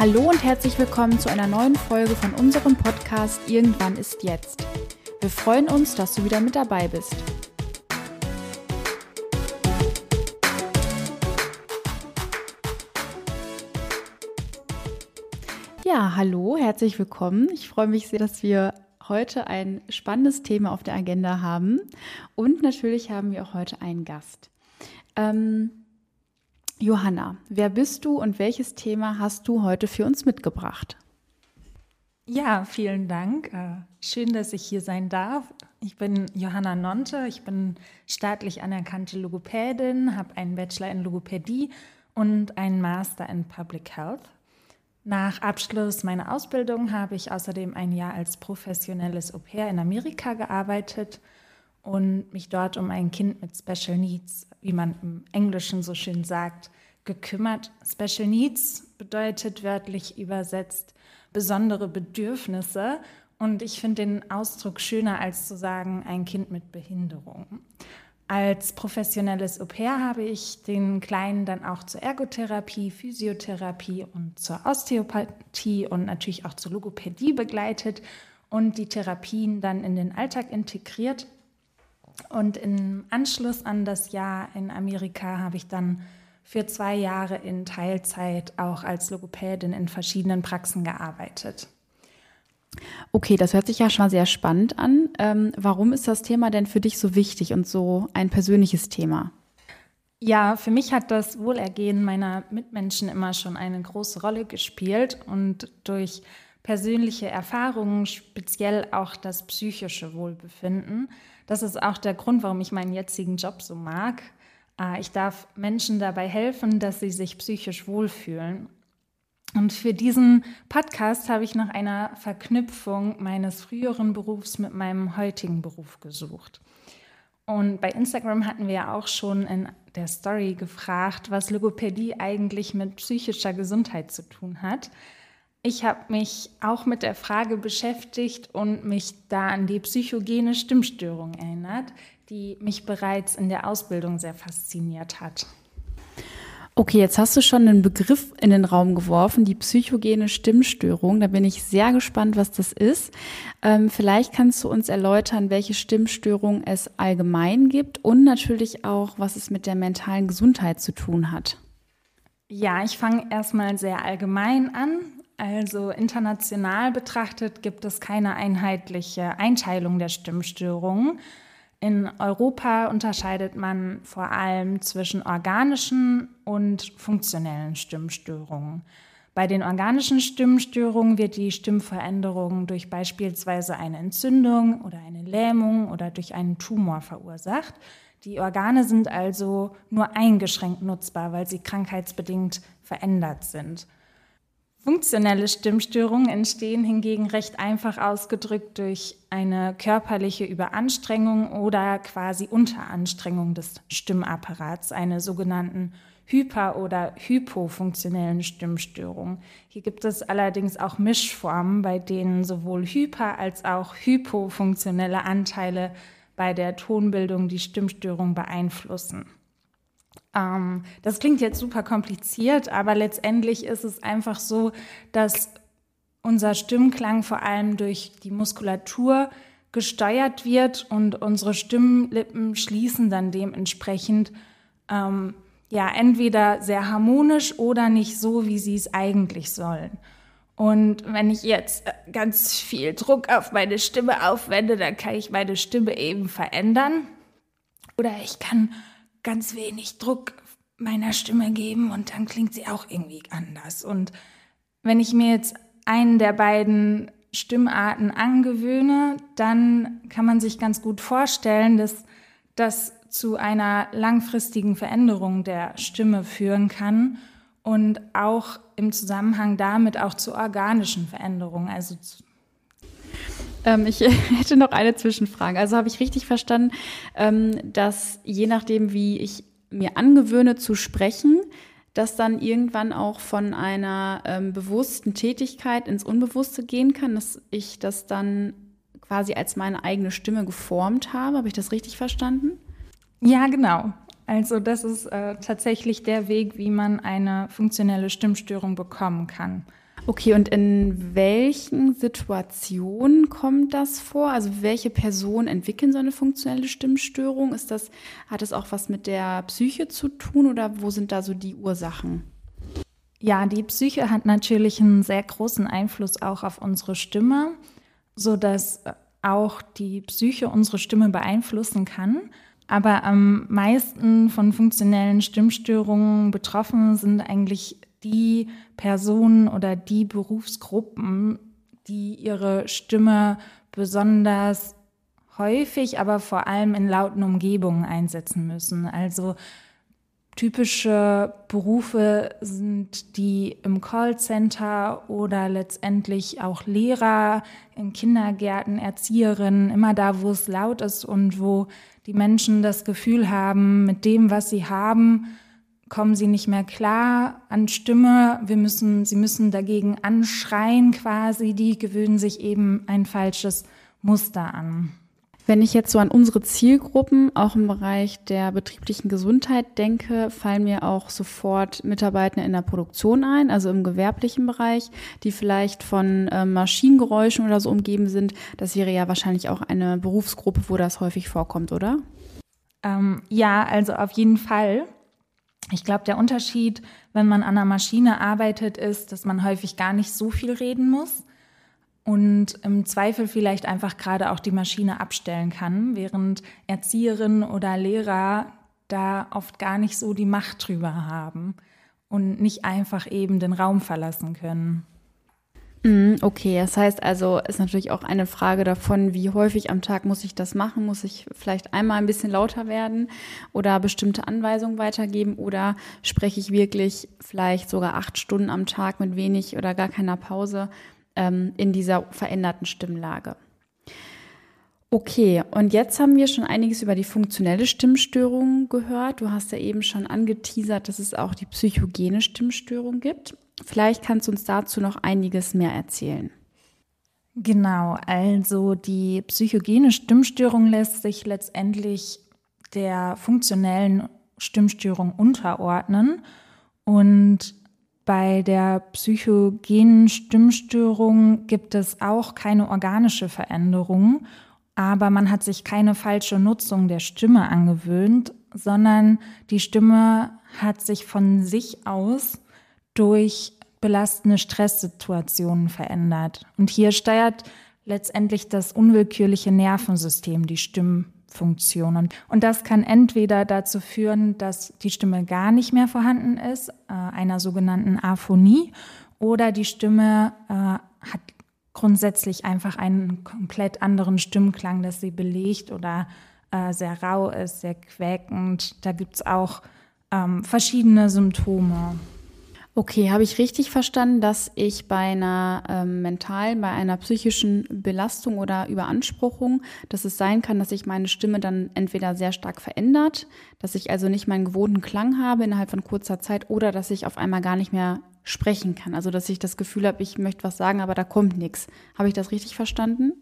Hallo und herzlich willkommen zu einer neuen Folge von unserem Podcast Irgendwann ist jetzt. Wir freuen uns, dass du wieder mit dabei bist. Ja, hallo, herzlich willkommen. Ich freue mich sehr, dass wir heute ein spannendes Thema auf der Agenda haben. Und natürlich haben wir auch heute einen Gast. Ähm, Johanna, wer bist du und welches Thema hast du heute für uns mitgebracht? Ja, vielen Dank. Äh, schön, dass ich hier sein darf. Ich bin Johanna Nonte, ich bin staatlich anerkannte Logopädin, habe einen Bachelor in Logopädie und einen Master in Public Health. Nach Abschluss meiner Ausbildung habe ich außerdem ein Jahr als professionelles Au-pair in Amerika gearbeitet und mich dort um ein Kind mit Special Needs, wie man im Englischen so schön sagt, gekümmert. Special Needs bedeutet wörtlich übersetzt besondere Bedürfnisse und ich finde den Ausdruck schöner als zu sagen ein Kind mit Behinderung. Als professionelles Au-pair habe ich den Kleinen dann auch zur Ergotherapie, Physiotherapie und zur Osteopathie und natürlich auch zur Logopädie begleitet und die Therapien dann in den Alltag integriert. Und im Anschluss an das Jahr in Amerika habe ich dann für zwei Jahre in Teilzeit auch als Logopädin in verschiedenen Praxen gearbeitet. Okay, das hört sich ja schon mal sehr spannend an. Ähm, warum ist das Thema denn für dich so wichtig und so ein persönliches Thema? Ja, für mich hat das Wohlergehen meiner Mitmenschen immer schon eine große Rolle gespielt und durch persönliche Erfahrungen, speziell auch das psychische Wohlbefinden. Das ist auch der Grund, warum ich meinen jetzigen Job so mag. Äh, ich darf Menschen dabei helfen, dass sie sich psychisch wohlfühlen. Und für diesen Podcast habe ich nach einer Verknüpfung meines früheren Berufs mit meinem heutigen Beruf gesucht. Und bei Instagram hatten wir ja auch schon in der Story gefragt, was Logopädie eigentlich mit psychischer Gesundheit zu tun hat. Ich habe mich auch mit der Frage beschäftigt und mich da an die psychogene Stimmstörung erinnert, die mich bereits in der Ausbildung sehr fasziniert hat. Okay, jetzt hast du schon einen Begriff in den Raum geworfen, die psychogene Stimmstörung. Da bin ich sehr gespannt, was das ist. Ähm, vielleicht kannst du uns erläutern, welche Stimmstörung es allgemein gibt und natürlich auch, was es mit der mentalen Gesundheit zu tun hat. Ja, ich fange erstmal sehr allgemein an. Also international betrachtet gibt es keine einheitliche Einteilung der Stimmstörungen. In Europa unterscheidet man vor allem zwischen organischen und funktionellen Stimmstörungen. Bei den organischen Stimmstörungen wird die Stimmveränderung durch beispielsweise eine Entzündung oder eine Lähmung oder durch einen Tumor verursacht. Die Organe sind also nur eingeschränkt nutzbar, weil sie krankheitsbedingt verändert sind. Funktionelle Stimmstörungen entstehen hingegen recht einfach ausgedrückt durch eine körperliche Überanstrengung oder quasi Unteranstrengung des Stimmapparats, eine sogenannten hyper- oder hypofunktionellen Stimmstörungen. Hier gibt es allerdings auch Mischformen, bei denen sowohl hyper- als auch hypofunktionelle Anteile bei der Tonbildung die Stimmstörung beeinflussen. Ähm, das klingt jetzt super kompliziert, aber letztendlich ist es einfach so, dass unser Stimmklang vor allem durch die Muskulatur gesteuert wird und unsere Stimmlippen schließen dann dementsprechend ähm, ja entweder sehr harmonisch oder nicht so, wie sie es eigentlich sollen. Und wenn ich jetzt äh, ganz viel Druck auf meine Stimme aufwende, dann kann ich meine Stimme eben verändern. Oder ich kann ganz wenig Druck meiner Stimme geben und dann klingt sie auch irgendwie anders. Und wenn ich mir jetzt einen der beiden Stimmarten angewöhne, dann kann man sich ganz gut vorstellen, dass das zu einer langfristigen Veränderung der Stimme führen kann und auch im Zusammenhang damit auch zu organischen Veränderungen, also zu ähm, ich hätte noch eine Zwischenfrage. Also habe ich richtig verstanden, ähm, dass je nachdem, wie ich mir angewöhne zu sprechen, dass dann irgendwann auch von einer ähm, bewussten Tätigkeit ins Unbewusste gehen kann, dass ich das dann quasi als meine eigene Stimme geformt habe. Habe ich das richtig verstanden? Ja, genau. Also das ist äh, tatsächlich der Weg, wie man eine funktionelle Stimmstörung bekommen kann. Okay, und in welchen Situationen kommt das vor? Also welche Personen entwickeln so eine funktionelle Stimmstörung? Ist das, hat es auch was mit der Psyche zu tun oder wo sind da so die Ursachen? Ja, die Psyche hat natürlich einen sehr großen Einfluss auch auf unsere Stimme, so dass auch die Psyche unsere Stimme beeinflussen kann. Aber am meisten von funktionellen Stimmstörungen betroffen sind eigentlich die Personen oder die Berufsgruppen, die ihre Stimme besonders häufig, aber vor allem in lauten Umgebungen einsetzen müssen. Also typische Berufe sind die im Callcenter oder letztendlich auch Lehrer in Kindergärten, Erzieherinnen, immer da, wo es laut ist und wo die Menschen das Gefühl haben, mit dem, was sie haben, kommen sie nicht mehr klar an Stimme. Wir müssen, sie müssen dagegen anschreien quasi. Die gewöhnen sich eben ein falsches Muster an. Wenn ich jetzt so an unsere Zielgruppen auch im Bereich der betrieblichen Gesundheit denke, fallen mir auch sofort Mitarbeiter in der Produktion ein, also im gewerblichen Bereich, die vielleicht von äh, Maschinengeräuschen oder so umgeben sind. Das wäre ja wahrscheinlich auch eine Berufsgruppe, wo das häufig vorkommt, oder? Ähm, ja, also auf jeden Fall. Ich glaube, der Unterschied, wenn man an einer Maschine arbeitet, ist, dass man häufig gar nicht so viel reden muss und im Zweifel vielleicht einfach gerade auch die Maschine abstellen kann, während Erzieherinnen oder Lehrer da oft gar nicht so die Macht drüber haben und nicht einfach eben den Raum verlassen können. Mhm, okay, das heißt also, ist natürlich auch eine Frage davon, wie häufig am Tag muss ich das machen? Muss ich vielleicht einmal ein bisschen lauter werden oder bestimmte Anweisungen weitergeben oder spreche ich wirklich vielleicht sogar acht Stunden am Tag mit wenig oder gar keiner Pause ähm, in dieser veränderten Stimmlage? Okay, und jetzt haben wir schon einiges über die funktionelle Stimmstörung gehört. Du hast ja eben schon angeteasert, dass es auch die psychogene Stimmstörung gibt. Vielleicht kannst du uns dazu noch einiges mehr erzählen. Genau, also die psychogene Stimmstörung lässt sich letztendlich der funktionellen Stimmstörung unterordnen. Und bei der psychogenen Stimmstörung gibt es auch keine organische Veränderung, aber man hat sich keine falsche Nutzung der Stimme angewöhnt, sondern die Stimme hat sich von sich aus durch belastende Stresssituationen verändert. Und hier steuert letztendlich das unwillkürliche Nervensystem die Stimmfunktionen. Und das kann entweder dazu führen, dass die Stimme gar nicht mehr vorhanden ist, äh, einer sogenannten Aphonie, oder die Stimme äh, hat grundsätzlich einfach einen komplett anderen Stimmklang, dass sie belegt oder äh, sehr rau ist, sehr quäkend. Da gibt es auch ähm, verschiedene Symptome. Okay, habe ich richtig verstanden, dass ich bei einer ähm, mentalen, bei einer psychischen Belastung oder Überanspruchung, dass es sein kann, dass sich meine Stimme dann entweder sehr stark verändert, dass ich also nicht meinen gewohnten Klang habe innerhalb von kurzer Zeit oder dass ich auf einmal gar nicht mehr sprechen kann. Also dass ich das Gefühl habe, ich möchte was sagen, aber da kommt nichts. Habe ich das richtig verstanden?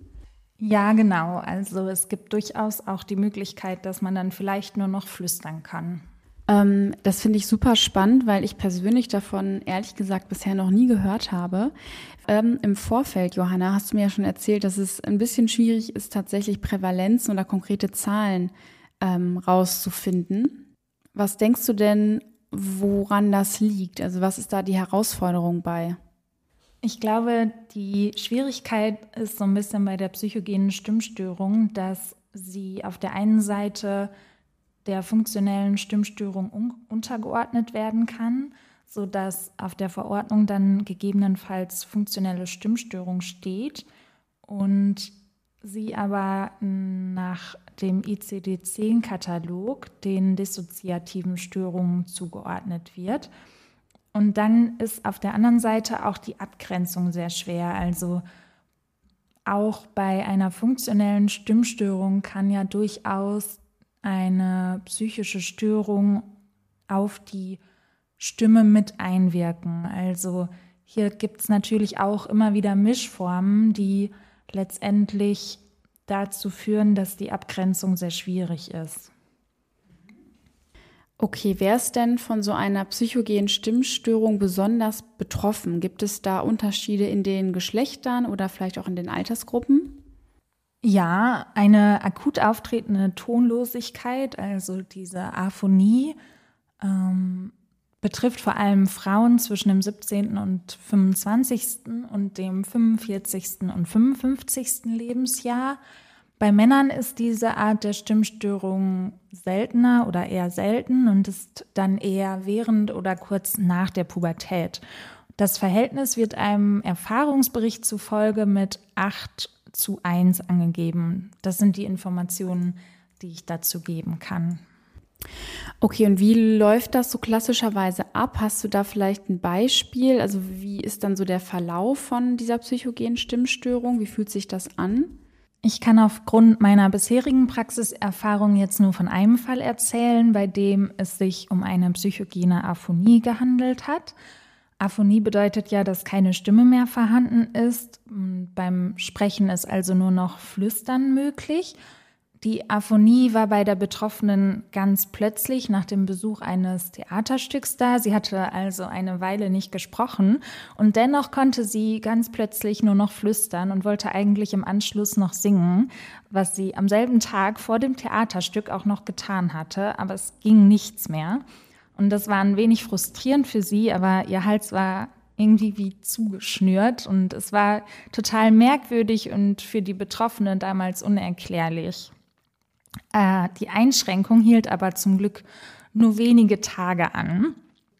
Ja, genau. Also es gibt durchaus auch die Möglichkeit, dass man dann vielleicht nur noch flüstern kann. Ähm, das finde ich super spannend, weil ich persönlich davon ehrlich gesagt bisher noch nie gehört habe. Ähm, Im Vorfeld, Johanna, hast du mir ja schon erzählt, dass es ein bisschen schwierig ist, tatsächlich Prävalenzen oder konkrete Zahlen ähm, rauszufinden. Was denkst du denn, woran das liegt? Also was ist da die Herausforderung bei? Ich glaube, die Schwierigkeit ist so ein bisschen bei der psychogenen Stimmstörung, dass sie auf der einen Seite der funktionellen Stimmstörung untergeordnet werden kann, sodass auf der Verordnung dann gegebenenfalls funktionelle Stimmstörung steht und sie aber nach dem ICD-10-Katalog den dissoziativen Störungen zugeordnet wird. Und dann ist auf der anderen Seite auch die Abgrenzung sehr schwer. Also auch bei einer funktionellen Stimmstörung kann ja durchaus eine psychische Störung auf die Stimme mit einwirken. Also hier gibt es natürlich auch immer wieder Mischformen, die letztendlich dazu führen, dass die Abgrenzung sehr schwierig ist. Okay, wer ist denn von so einer psychogenen Stimmstörung besonders betroffen? Gibt es da Unterschiede in den Geschlechtern oder vielleicht auch in den Altersgruppen? Ja, eine akut auftretende Tonlosigkeit, also diese Aphonie, ähm, betrifft vor allem Frauen zwischen dem 17. und 25. und dem 45. und 55. Lebensjahr. Bei Männern ist diese Art der Stimmstörung seltener oder eher selten und ist dann eher während oder kurz nach der Pubertät. Das Verhältnis wird einem Erfahrungsbericht zufolge mit 8 zu 1 angegeben. Das sind die Informationen, die ich dazu geben kann. Okay, und wie läuft das so klassischerweise ab? Hast du da vielleicht ein Beispiel? Also wie ist dann so der Verlauf von dieser psychogenen Stimmstörung? Wie fühlt sich das an? Ich kann aufgrund meiner bisherigen Praxiserfahrung jetzt nur von einem Fall erzählen, bei dem es sich um eine psychogene Aphonie gehandelt hat. Aphonie bedeutet ja, dass keine Stimme mehr vorhanden ist. Beim Sprechen ist also nur noch Flüstern möglich. Die Aphonie war bei der Betroffenen ganz plötzlich nach dem Besuch eines Theaterstücks da. Sie hatte also eine Weile nicht gesprochen und dennoch konnte sie ganz plötzlich nur noch flüstern und wollte eigentlich im Anschluss noch singen, was sie am selben Tag vor dem Theaterstück auch noch getan hatte, aber es ging nichts mehr. Und das war ein wenig frustrierend für sie, aber ihr Hals war irgendwie wie zugeschnürt und es war total merkwürdig und für die Betroffenen damals unerklärlich. Äh, die Einschränkung hielt aber zum Glück nur wenige Tage an.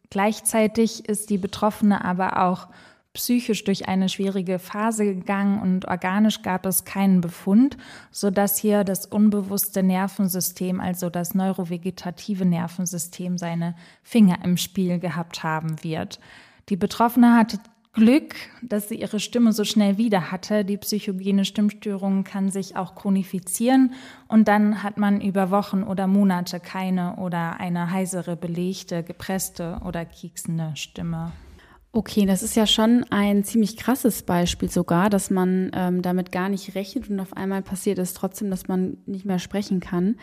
Gleichzeitig ist die Betroffene aber auch psychisch durch eine schwierige Phase gegangen und organisch gab es keinen Befund, sodass hier das unbewusste Nervensystem, also das neurovegetative Nervensystem, seine Finger im Spiel gehabt haben wird. Die Betroffene hatte Glück, dass sie ihre Stimme so schnell wieder hatte. Die psychogene Stimmstörung kann sich auch chronifizieren und dann hat man über Wochen oder Monate keine oder eine heisere, belegte, gepresste oder kieksende Stimme. Okay, das ist ja schon ein ziemlich krasses Beispiel sogar, dass man ähm, damit gar nicht rechnet und auf einmal passiert es trotzdem, dass man nicht mehr sprechen kann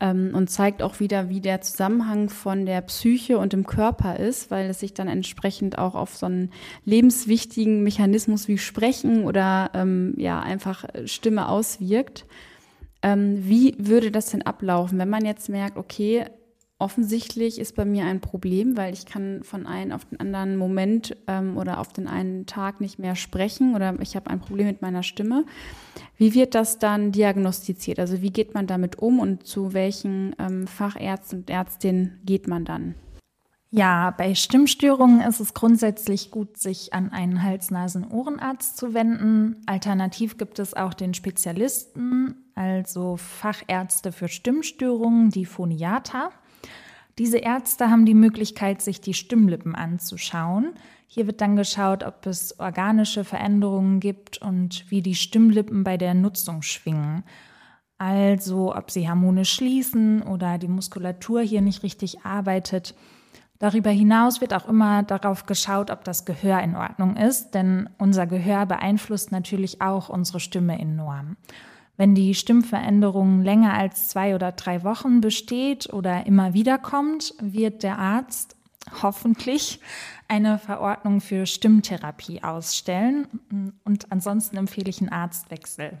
ähm, und zeigt auch wieder, wie der Zusammenhang von der Psyche und dem Körper ist, weil es sich dann entsprechend auch auf so einen lebenswichtigen Mechanismus wie Sprechen oder ähm, ja einfach Stimme auswirkt. Ähm, wie würde das denn ablaufen, wenn man jetzt merkt, okay, offensichtlich ist bei mir ein Problem, weil ich kann von einem auf den anderen Moment ähm, oder auf den einen Tag nicht mehr sprechen oder ich habe ein Problem mit meiner Stimme. Wie wird das dann diagnostiziert? Also wie geht man damit um und zu welchen ähm, Fachärzten und Ärztinnen geht man dann? Ja, bei Stimmstörungen ist es grundsätzlich gut, sich an einen Hals-Nasen-Ohrenarzt zu wenden. Alternativ gibt es auch den Spezialisten, also Fachärzte für Stimmstörungen, die Phoniata. Diese Ärzte haben die Möglichkeit, sich die Stimmlippen anzuschauen. Hier wird dann geschaut, ob es organische Veränderungen gibt und wie die Stimmlippen bei der Nutzung schwingen. Also ob sie harmonisch schließen oder die Muskulatur hier nicht richtig arbeitet. Darüber hinaus wird auch immer darauf geschaut, ob das Gehör in Ordnung ist, denn unser Gehör beeinflusst natürlich auch unsere Stimme enorm. Wenn die Stimmveränderung länger als zwei oder drei Wochen besteht oder immer wieder kommt, wird der Arzt hoffentlich eine Verordnung für Stimmtherapie ausstellen und ansonsten empfehle ich einen Arztwechsel.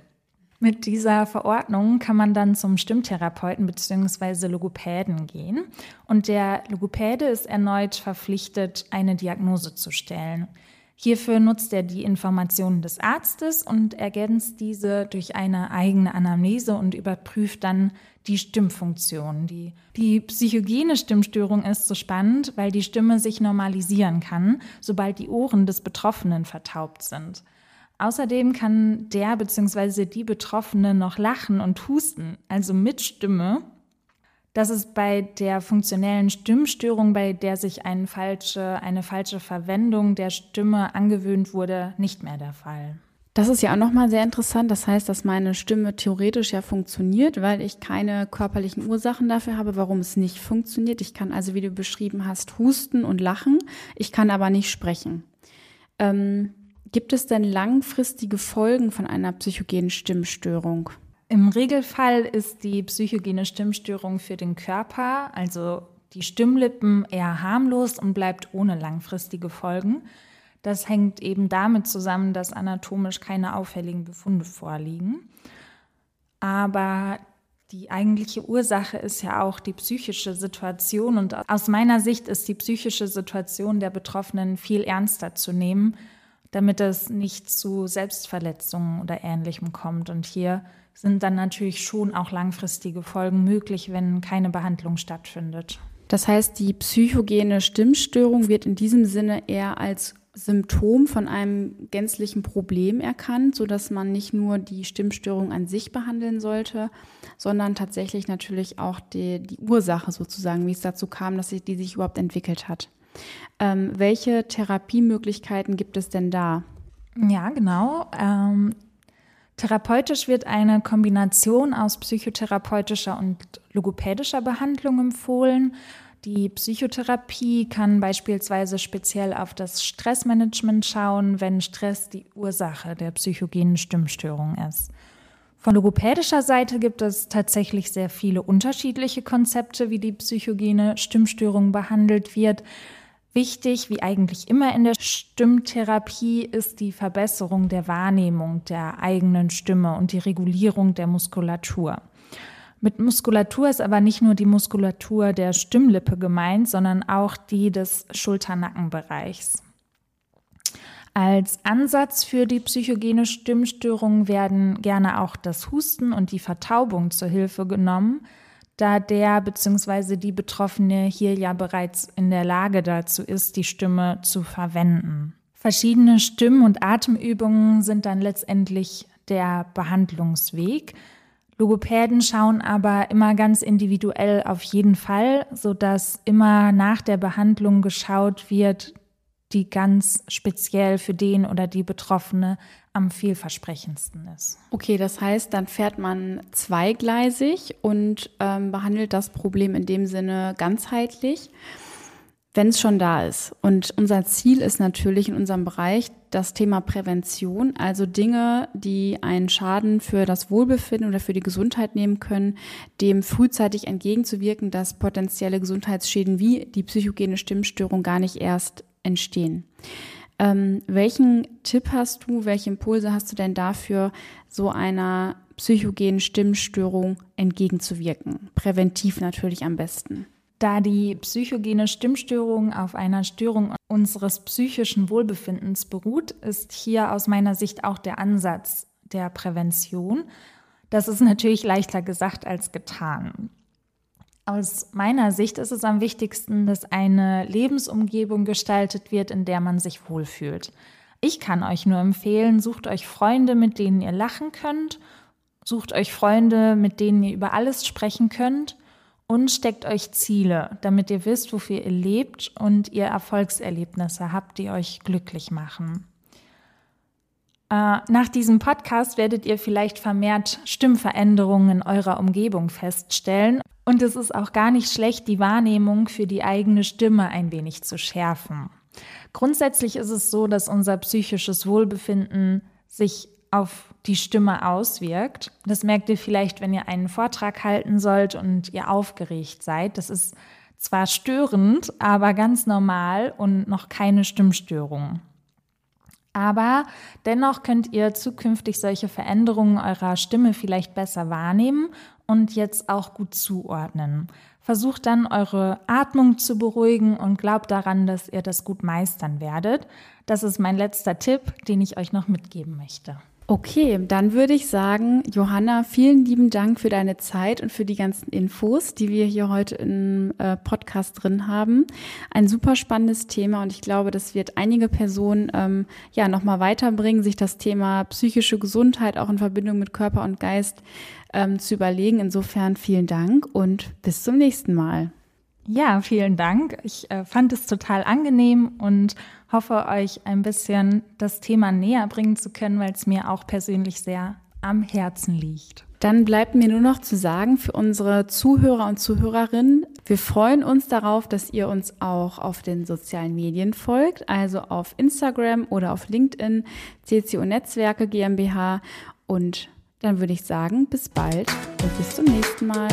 Mit dieser Verordnung kann man dann zum Stimmtherapeuten bzw. Logopäden gehen und der Logopäde ist erneut verpflichtet, eine Diagnose zu stellen. Hierfür nutzt er die Informationen des Arztes und ergänzt diese durch eine eigene Anamnese und überprüft dann die Stimmfunktion. Die, die psychogene Stimmstörung ist so spannend, weil die Stimme sich normalisieren kann, sobald die Ohren des Betroffenen vertaubt sind. Außerdem kann der bzw. die Betroffene noch lachen und husten, also mit Stimme, das ist bei der funktionellen Stimmstörung, bei der sich eine falsche, eine falsche Verwendung der Stimme angewöhnt wurde, nicht mehr der Fall. Das ist ja auch nochmal sehr interessant. Das heißt, dass meine Stimme theoretisch ja funktioniert, weil ich keine körperlichen Ursachen dafür habe, warum es nicht funktioniert. Ich kann also, wie du beschrieben hast, husten und lachen. Ich kann aber nicht sprechen. Ähm, gibt es denn langfristige Folgen von einer psychogenen Stimmstörung? Im Regelfall ist die psychogene Stimmstörung für den Körper, also die Stimmlippen eher harmlos und bleibt ohne langfristige Folgen. Das hängt eben damit zusammen, dass anatomisch keine auffälligen Befunde vorliegen. Aber die eigentliche Ursache ist ja auch die psychische Situation. Und aus meiner Sicht ist die psychische Situation der Betroffenen viel ernster zu nehmen, damit es nicht zu Selbstverletzungen oder Ähnlichem kommt. Und hier sind dann natürlich schon auch langfristige Folgen möglich, wenn keine Behandlung stattfindet. Das heißt, die psychogene Stimmstörung wird in diesem Sinne eher als Symptom von einem gänzlichen Problem erkannt, sodass man nicht nur die Stimmstörung an sich behandeln sollte, sondern tatsächlich natürlich auch die, die Ursache sozusagen, wie es dazu kam, dass die sich überhaupt entwickelt hat. Ähm, welche Therapiemöglichkeiten gibt es denn da? Ja, genau. Ähm, therapeutisch wird eine Kombination aus psychotherapeutischer und logopädischer Behandlung empfohlen. Die Psychotherapie kann beispielsweise speziell auf das Stressmanagement schauen, wenn Stress die Ursache der psychogenen Stimmstörung ist. Von logopädischer Seite gibt es tatsächlich sehr viele unterschiedliche Konzepte, wie die psychogene Stimmstörung behandelt wird. Wichtig, wie eigentlich immer in der Stimmtherapie, ist die Verbesserung der Wahrnehmung der eigenen Stimme und die Regulierung der Muskulatur. Mit Muskulatur ist aber nicht nur die Muskulatur der Stimmlippe gemeint, sondern auch die des Schulternackenbereichs. Als Ansatz für die psychogene Stimmstörung werden gerne auch das Husten und die Vertaubung zur Hilfe genommen, da der bzw. die Betroffene hier ja bereits in der Lage dazu ist, die Stimme zu verwenden. Verschiedene Stimm- und Atemübungen sind dann letztendlich der Behandlungsweg. Logopäden schauen aber immer ganz individuell auf jeden Fall, sodass immer nach der Behandlung geschaut wird, die ganz speziell für den oder die Betroffene am vielversprechendsten ist. Okay, das heißt, dann fährt man zweigleisig und ähm, behandelt das Problem in dem Sinne ganzheitlich wenn es schon da ist. Und unser Ziel ist natürlich in unserem Bereich das Thema Prävention, also Dinge, die einen Schaden für das Wohlbefinden oder für die Gesundheit nehmen können, dem frühzeitig entgegenzuwirken, dass potenzielle Gesundheitsschäden wie die psychogene Stimmstörung gar nicht erst entstehen. Ähm, welchen Tipp hast du, welche Impulse hast du denn dafür, so einer psychogenen Stimmstörung entgegenzuwirken? Präventiv natürlich am besten. Da die psychogene Stimmstörung auf einer Störung unseres psychischen Wohlbefindens beruht, ist hier aus meiner Sicht auch der Ansatz der Prävention. Das ist natürlich leichter gesagt als getan. Aus meiner Sicht ist es am wichtigsten, dass eine Lebensumgebung gestaltet wird, in der man sich wohlfühlt. Ich kann euch nur empfehlen, sucht euch Freunde, mit denen ihr lachen könnt, sucht euch Freunde, mit denen ihr über alles sprechen könnt und steckt euch Ziele, damit ihr wisst, wofür ihr lebt und ihr Erfolgserlebnisse habt, die euch glücklich machen. Äh, nach diesem Podcast werdet ihr vielleicht vermehrt Stimmveränderungen in eurer Umgebung feststellen. Und es ist auch gar nicht schlecht, die Wahrnehmung für die eigene Stimme ein wenig zu schärfen. Grundsätzlich ist es so, dass unser psychisches Wohlbefinden sich auf die Stimme auswirkt. Das merkt ihr vielleicht, wenn ihr einen Vortrag halten sollt und ihr aufgeregt seid. Das ist zwar störend, aber ganz normal und noch keine Stimmstörung. Aber dennoch könnt ihr zukünftig solche Veränderungen eurer Stimme vielleicht besser wahrnehmen und jetzt auch gut zuordnen. Versucht dann eure Atmung zu beruhigen und glaubt daran, dass ihr das gut meistern werdet. Das ist mein letzter Tipp, den ich euch noch mitgeben möchte. Okay, dann würde ich sagen, Johanna, vielen lieben Dank für deine Zeit und für die ganzen Infos, die wir hier heute im äh, Podcast drin haben. Ein super spannendes Thema und ich glaube, das wird einige Personen ähm, ja nochmal weiterbringen, sich das Thema psychische Gesundheit auch in Verbindung mit Körper und Geist ähm, zu überlegen. Insofern vielen Dank und bis zum nächsten Mal. Ja, vielen Dank. Ich äh, fand es total angenehm und hoffe, euch ein bisschen das Thema näher bringen zu können, weil es mir auch persönlich sehr am Herzen liegt. Dann bleibt mir nur noch zu sagen für unsere Zuhörer und Zuhörerinnen, wir freuen uns darauf, dass ihr uns auch auf den sozialen Medien folgt, also auf Instagram oder auf LinkedIn, CCO Netzwerke GmbH. Und dann würde ich sagen, bis bald und bis zum nächsten Mal.